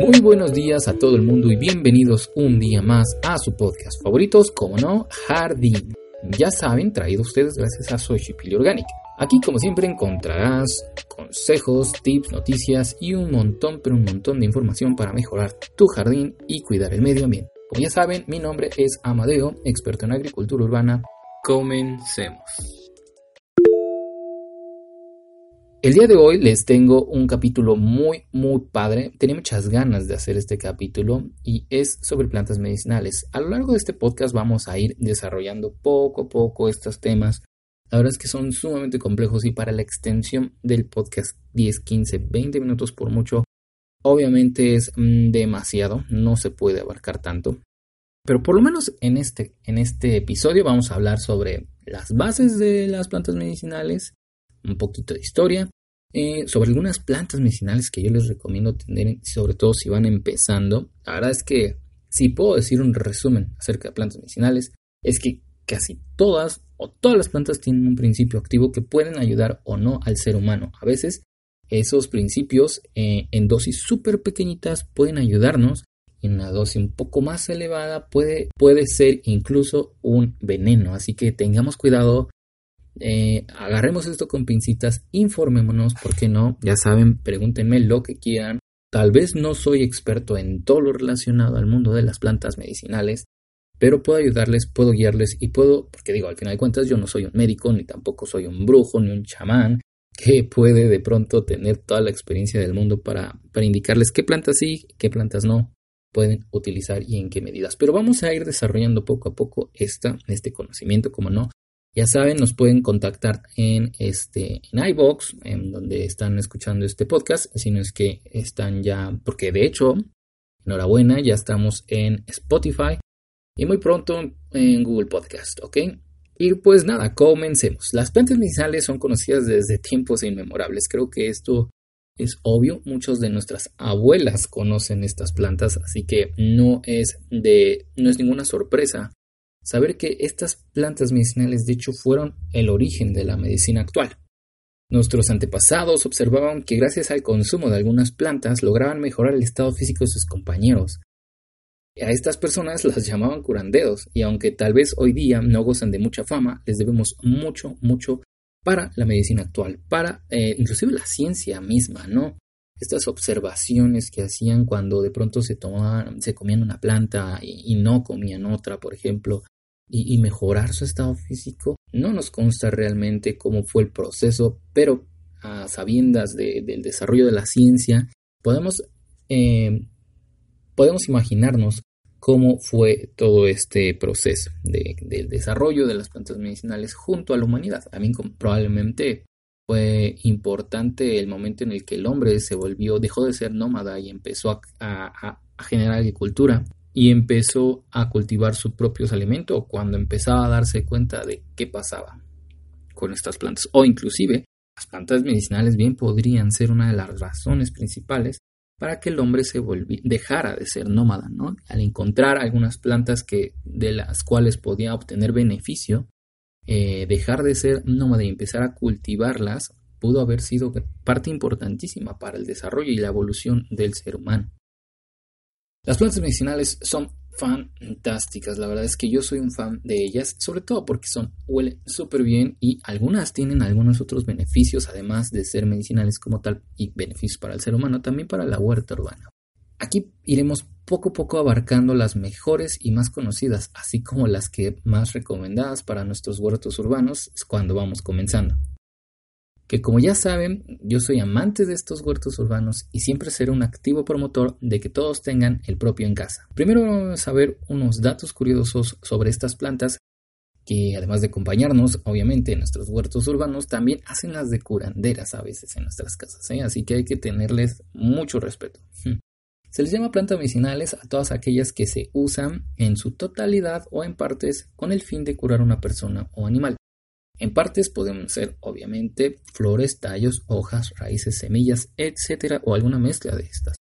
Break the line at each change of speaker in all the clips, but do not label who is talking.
Muy buenos días a todo el mundo y bienvenidos un día más a su podcast favoritos, como no, Jardín. Ya saben, traído ustedes gracias a Soy Pili Organic. Aquí como siempre encontrarás consejos, tips, noticias y un montón, pero un montón de información para mejorar tu jardín y cuidar el medio ambiente. Como ya saben, mi nombre es Amadeo, experto en agricultura urbana. Comencemos. El día de hoy les tengo un capítulo muy, muy padre. Tenía muchas ganas de hacer este capítulo y es sobre plantas medicinales. A lo largo de este podcast vamos a ir desarrollando poco a poco estos temas. La verdad es que son sumamente complejos y para la extensión del podcast 10, 15, 20 minutos por mucho, obviamente es mm, demasiado, no se puede abarcar tanto. Pero por lo menos en este, en este episodio vamos a hablar sobre las bases de las plantas medicinales, un poquito de historia, eh, sobre algunas plantas medicinales que yo les recomiendo tener, sobre todo si van empezando. La verdad es que si puedo decir un resumen acerca de plantas medicinales, es que casi todas o todas las plantas tienen un principio activo que pueden ayudar o no al ser humano. A veces esos principios eh, en dosis súper pequeñitas pueden ayudarnos en una dosis un poco más elevada puede, puede ser incluso un veneno. Así que tengamos cuidado eh, agarremos esto con pincitas, informémonos, ¿por qué no? Ya saben, pregúntenme lo que quieran. Tal vez no soy experto en todo lo relacionado al mundo de las plantas medicinales, pero puedo ayudarles, puedo guiarles y puedo, porque digo, al final de cuentas yo no soy un médico, ni tampoco soy un brujo, ni un chamán, que puede de pronto tener toda la experiencia del mundo para, para indicarles qué plantas sí, qué plantas no pueden utilizar y en qué medidas. Pero vamos a ir desarrollando poco a poco esta, este conocimiento, como no, ya saben, nos pueden contactar en este en iBox, en donde están escuchando este podcast, si no es que están ya, porque de hecho, enhorabuena, ya estamos en Spotify y muy pronto en Google Podcast, ¿ok? Y pues nada, comencemos. Las plantas medicinales son conocidas desde tiempos inmemorables. Creo que esto es obvio. Muchos de nuestras abuelas conocen estas plantas, así que no es de no es ninguna sorpresa saber que estas plantas medicinales de hecho fueron el origen de la medicina actual. Nuestros antepasados observaban que gracias al consumo de algunas plantas lograban mejorar el estado físico de sus compañeros. A estas personas las llamaban curanderos y aunque tal vez hoy día no gozan de mucha fama, les debemos mucho, mucho para la medicina actual, para eh, inclusive la ciencia misma, ¿no? Estas observaciones que hacían cuando de pronto se tomaban, se comían una planta y no comían otra, por ejemplo, y, mejorar su estado físico. No nos consta realmente cómo fue el proceso, pero a sabiendas del desarrollo de la ciencia, podemos, eh, podemos imaginarnos cómo fue todo este proceso del desarrollo de las plantas medicinales junto a la humanidad. También probablemente fue importante el momento en el que el hombre se volvió, dejó de ser nómada y empezó a generar agricultura y empezó a cultivar sus propios alimentos cuando empezaba a darse cuenta de qué pasaba con estas plantas o inclusive las plantas medicinales bien podrían ser una de las razones principales para que el hombre se dejara de ser nómada, ¿no? Al encontrar algunas plantas que de las cuales podía obtener beneficio, eh, dejar de ser nómada y empezar a cultivarlas pudo haber sido parte importantísima para el desarrollo y la evolución del ser humano. Las plantas medicinales son fantásticas, la verdad es que yo soy un fan de ellas, sobre todo porque son huelen súper bien y algunas tienen algunos otros beneficios, además de ser medicinales como tal y beneficios para el ser humano, también para la huerta urbana. Aquí iremos poco a poco abarcando las mejores y más conocidas, así como las que más recomendadas para nuestros huertos urbanos cuando vamos comenzando que como ya saben, yo soy amante de estos huertos urbanos y siempre seré un activo promotor de que todos tengan el propio en casa. Primero vamos a ver unos datos curiosos sobre estas plantas que además de acompañarnos, obviamente, en nuestros huertos urbanos, también hacen las de curanderas a veces en nuestras casas, ¿eh? así que hay que tenerles mucho respeto. Se les llama plantas medicinales a todas aquellas que se usan en su totalidad o en partes con el fin de curar a una persona o animal. En partes pueden ser, obviamente, flores, tallos, hojas, raíces, semillas, etc. o alguna mezcla de estas.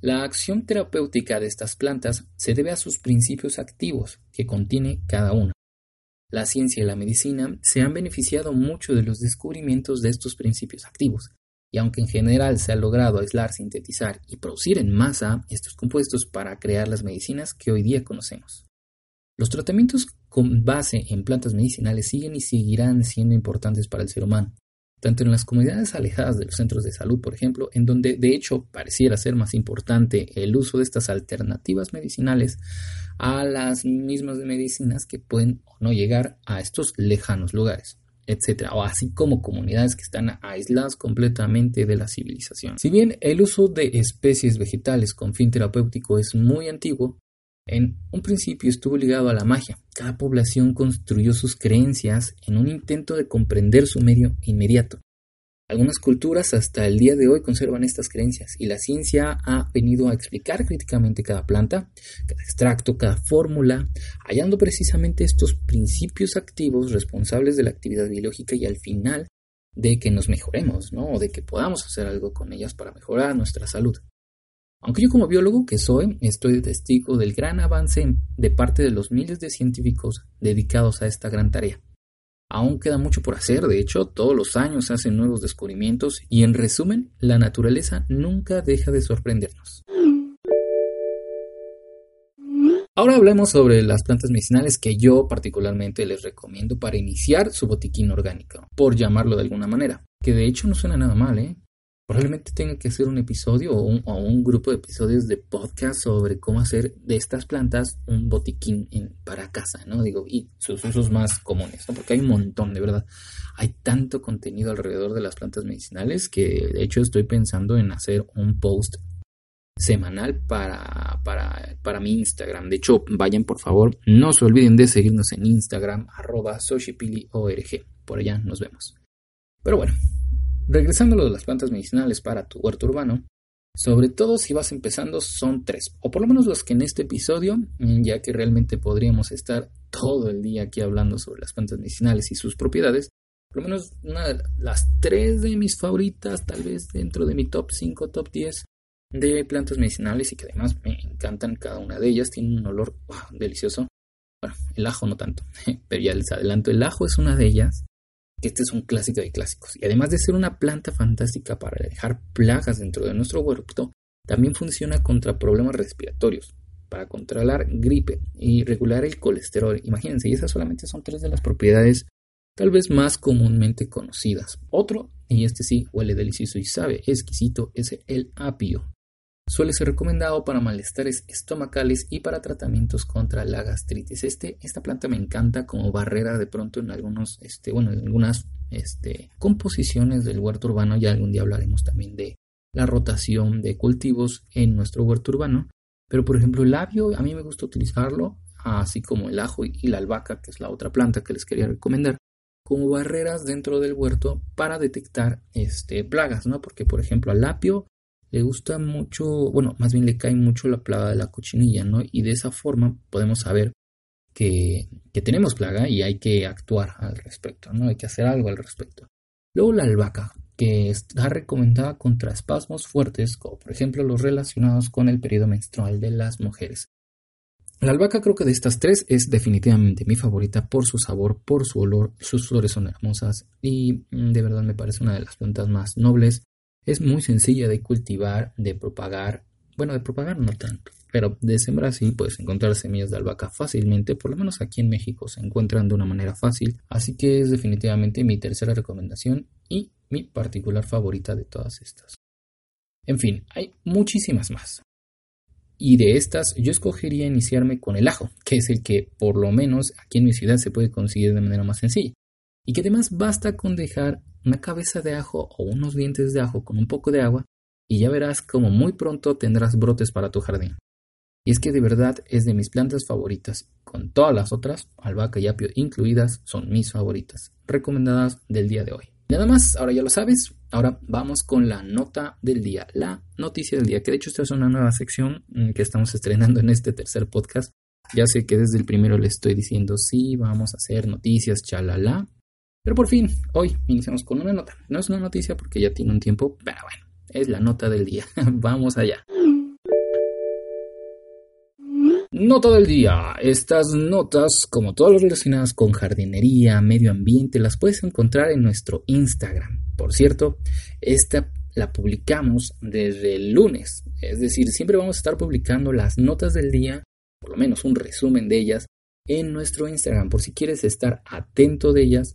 La acción terapéutica de estas plantas se debe a sus principios activos que contiene cada una. La ciencia y la medicina se han beneficiado mucho de los descubrimientos de estos principios activos, y aunque en general se ha logrado aislar, sintetizar y producir en masa estos compuestos para crear las medicinas que hoy día conocemos. Los tratamientos con base en plantas medicinales siguen y seguirán siendo importantes para el ser humano, tanto en las comunidades alejadas de los centros de salud, por ejemplo, en donde de hecho pareciera ser más importante el uso de estas alternativas medicinales a las mismas medicinas que pueden o no llegar a estos lejanos lugares etcétera, o así como comunidades que están aisladas completamente de la civilización. Si bien el uso de especies vegetales con fin terapéutico es muy antiguo, en un principio estuvo ligado a la magia. Cada población construyó sus creencias en un intento de comprender su medio inmediato. Algunas culturas hasta el día de hoy conservan estas creencias y la ciencia ha venido a explicar críticamente cada planta, cada extracto, cada fórmula, hallando precisamente estos principios activos responsables de la actividad biológica y al final de que nos mejoremos, ¿no? O de que podamos hacer algo con ellas para mejorar nuestra salud. Aunque yo como biólogo que soy, estoy testigo del gran avance de parte de los miles de científicos dedicados a esta gran tarea. Aún queda mucho por hacer, de hecho, todos los años se hacen nuevos descubrimientos y en resumen, la naturaleza nunca deja de sorprendernos. Ahora hablemos sobre las plantas medicinales que yo particularmente les recomiendo para iniciar su botiquín orgánico, por llamarlo de alguna manera, que de hecho no suena nada mal, ¿eh? Probablemente tenga que hacer un episodio o un, grupo de episodios de podcast sobre cómo hacer de estas plantas un botiquín para casa, ¿no? Digo, y sus usos más comunes, ¿no? Porque hay un montón, de verdad. Hay tanto contenido alrededor de las plantas medicinales que de hecho estoy pensando en hacer un post semanal para, para, para mi Instagram. De hecho, vayan por favor, no se olviden de seguirnos en Instagram, arroba soshipiliorg. Por allá nos vemos. Pero bueno, Regresando a lo de las plantas medicinales para tu huerto urbano, sobre todo si vas empezando son tres, o por lo menos los que en este episodio, mm, ya que realmente podríamos estar todo el día aquí hablando sobre las plantas medicinales y sus propiedades, por lo menos una de las tres de mis favoritas, tal vez dentro de mi top 5, top 10 de plantas medicinales y que además me encantan cada una de ellas, tienen un olor delicioso. Bueno, el ajo no tanto, pero ya les adelanto, el ajo es una de ellas que este es un clásico de clásicos. Y además de ser una planta fantástica para dejar plagas dentro de nuestro huerto, también funciona contra problemas respiratorios, para controlar gripe y regular el colesterol. Imagínense, y esas solamente son tres de las propiedades tal vez más comúnmente conocidas. Otro, y este sí huele delicioso y sabe exquisito, es el apio. Suele ser recomendado para malestares estomacales y para tratamientos contra la gastritis. Este, esta planta me encanta como barrera de pronto en algunos, este, bueno, en algunas este, composiciones del huerto urbano. Ya algún día hablaremos también de la rotación de cultivos en nuestro huerto urbano. Pero por ejemplo el labio, a mí me gusta utilizarlo, así como el ajo y la albahaca, que es la otra planta que les quería recomendar, como barreras dentro del huerto para detectar este, plagas, ¿no? Porque por ejemplo al apio le gusta mucho, bueno, más bien le cae mucho la plaga de la cochinilla, ¿no? Y de esa forma podemos saber que, que, tenemos plaga y hay que actuar al respecto, ¿no? Hay que hacer algo al respecto. Luego la albahaca, que está recomendada contra espasmos fuertes, como por ejemplo los relacionados con el periodo menstrual de las mujeres. La albahaca creo que de estas tres es definitivamente mi favorita por su sabor, por su olor, sus flores son hermosas y mm, de verdad me parece una de las plantas más nobles es muy sencilla de cultivar, de propagar, bueno, de propagar no tanto, pero de sembrar sí puedes encontrar semillas de albahaca fácilmente, por lo menos aquí en México se encuentran de una manera fácil, así que es definitivamente mi tercera recomendación y mi particular favorita de todas estas. En fin, hay muchísimas más. Y de estas yo escogería iniciarme con el ajo, que es el que por lo menos aquí en mi ciudad se puede conseguir de manera más sencilla. Y que además basta con dejar una cabeza de ajo o unos dientes de ajo con un poco de agua y ya verás como muy pronto tendrás brotes para tu jardín. Y es que de verdad es de mis plantas favoritas. Con todas las otras, albahaca y apio incluidas, son mis favoritas. Recomendadas del día de hoy. Nada más, ahora ya lo sabes. Ahora vamos con la nota del día, la noticia del día, que de hecho esta es una nueva sección mm, que estamos estrenando en este tercer podcast. Ya sé que desde el primero le estoy diciendo sí, vamos a hacer noticias, chalala. Pero por fin, hoy iniciamos con una nota. No es una noticia porque ya tiene un tiempo, pero bueno, es la nota del día. vamos allá. Nota del día. Estas notas, como todas las relacionadas con jardinería, medio ambiente, las puedes encontrar en nuestro Instagram. Por cierto, esta la publicamos desde el lunes. Es decir, siempre vamos a estar publicando las notas del día, por lo menos un resumen de ellas, en nuestro Instagram. Por si quieres estar atento de ellas,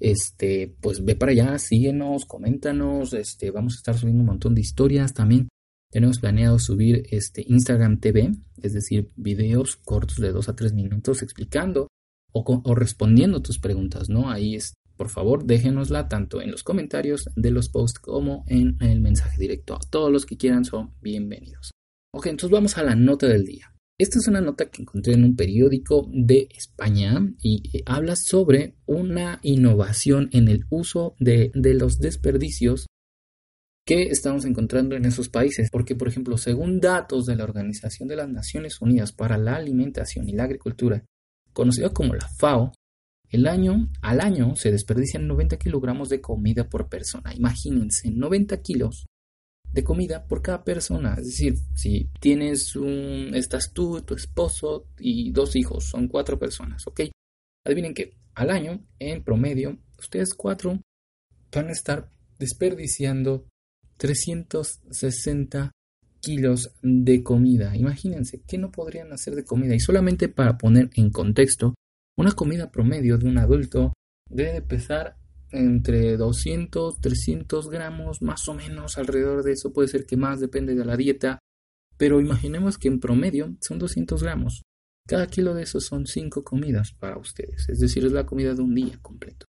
este, pues ve para allá, síguenos, coméntanos, este, vamos a estar subiendo un montón de historias también. Tenemos planeado subir este Instagram TV, es decir, videos cortos de 2 a 3 minutos explicando o, o respondiendo tus preguntas, ¿no? Ahí es, por favor, déjenosla tanto en los comentarios de los posts como en el mensaje directo. Todos los que quieran son bienvenidos. Ok, entonces vamos a la nota del día. Esta es una nota que encontré en un periódico de España y eh, habla sobre una innovación en el uso de, de los desperdicios que estamos encontrando en esos países. Porque, por ejemplo, según datos de la Organización de las Naciones Unidas para la Alimentación y la Agricultura, conocida como la FAO, el año, al año se desperdician 90 kilogramos de comida por persona. Imagínense, 90 kilos de comida por cada persona. Es decir, si tienes un, estás tú, tu esposo y dos hijos, son cuatro personas, ¿ok? Adivinen que al año, en promedio, ustedes cuatro van a estar desperdiciando 360 kilos de comida. Imagínense, ¿qué no podrían hacer de comida? Y solamente para poner en contexto, una comida promedio de un adulto debe pesar entre 200, 300 gramos, más o menos alrededor de eso, puede ser que más, depende de la dieta, pero imaginemos que en promedio son 200 gramos. Cada kilo de eso son 5 comidas para ustedes, es decir, es la comida de un día completo.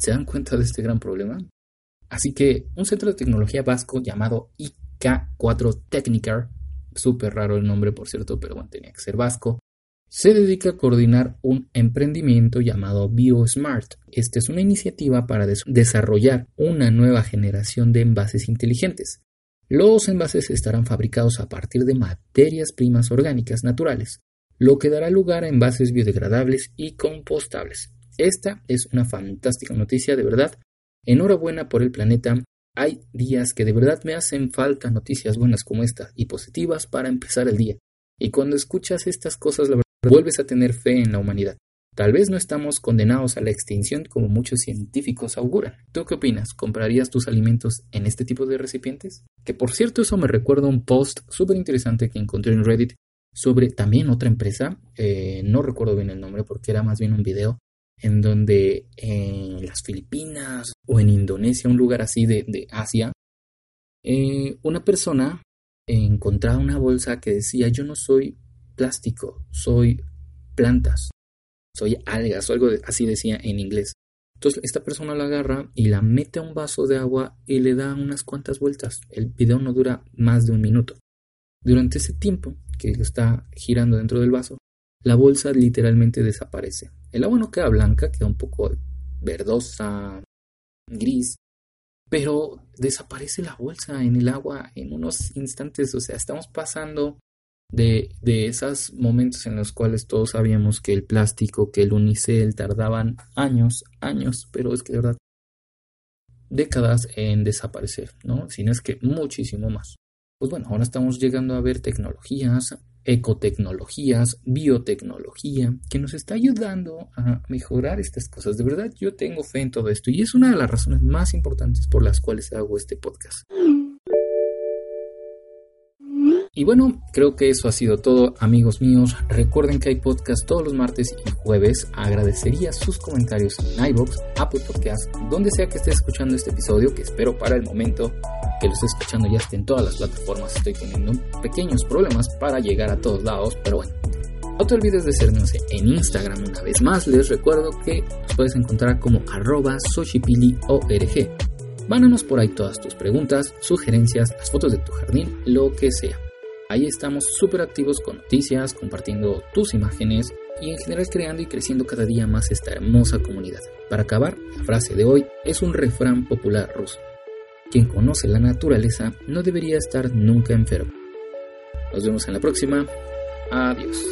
¿Se dan cuenta de este gran problema? Así que un centro de tecnología vasco llamado IK4 Technicar, súper raro el nombre por cierto, pero bueno, tenía que ser vasco, se dedica a coordinar un emprendimiento llamado BioSmart. Esta es una iniciativa para desarrollar una nueva generación de envases inteligentes. Los envases estarán fabricados a partir de materias primas orgánicas naturales, lo que dará lugar a envases biodegradables y compostables. Esta es una fantástica noticia, de verdad, Enhorabuena por el planeta. Hay días que de verdad me hacen falta noticias buenas como esta y positivas para empezar el día. Y cuando escuchas estas cosas, la verdad, vuelves a tener fe en la humanidad. Tal vez no estamos condenados a la extinción como muchos científicos auguran. ¿Tú qué opinas? ¿Comprarías tus alimentos en este tipo de recipientes? Que por cierto eso me recuerda un post súper interesante que encontré en Reddit sobre también otra empresa, eh, no recuerdo bien el nombre porque era más bien un video, en donde en las Filipinas o en Indonesia, un lugar así de, Asia, eh, una persona encontraba una bolsa que decía yo no soy plástico, soy plantas, soy algas o algo así decía en inglés. Entonces esta persona la agarra y la mete a un vaso de agua y le da unas cuantas vueltas. El video no dura más de un minuto. Durante ese tiempo que está girando dentro del vaso, la bolsa literalmente desaparece. El agua no queda blanca, queda un poco verdosa, gris, pero desaparece la bolsa en el agua en unos instantes. O sea, estamos pasando de, de esos momentos en los cuales todos sabíamos que el plástico, que el unicel tardaban años, años, pero es que de verdad décadas en desaparecer, ¿no? Si es que muchísimo más. Pues bueno, ahora estamos llegando a ver tecnologías ecotecnologías, biotecnología, que nos está ayudando a mejorar estas cosas. De verdad, yo tengo fe en todo esto y es una de las razones más importantes por las cuales hago este podcast. Y bueno, creo que eso ha sido todo, amigos míos. Recuerden que hay podcast todos los martes y jueves. Agradecería sus comentarios en iBox, Apple Podcast, donde sea que estés escuchando este episodio, que espero para el momento que lo estés escuchando ya esté en todas las plataformas. Estoy teniendo pequeños problemas para llegar a todos lados, pero bueno. No te olvides de seguirnos en Instagram una vez más. Les recuerdo que nos puedes encontrar como arroba soshipiliorg. Mándanos por ahí todas tus preguntas, sugerencias, las fotos de tu jardín, lo que sea. Ahí estamos súper activos con noticias, compartiendo tus imágenes y en general creando y creciendo cada día más esta hermosa comunidad. Para acabar, la frase de hoy es un refrán popular ruso. Quien conoce la naturaleza no debería estar nunca enfermo. Nos vemos en la próxima. Adiós.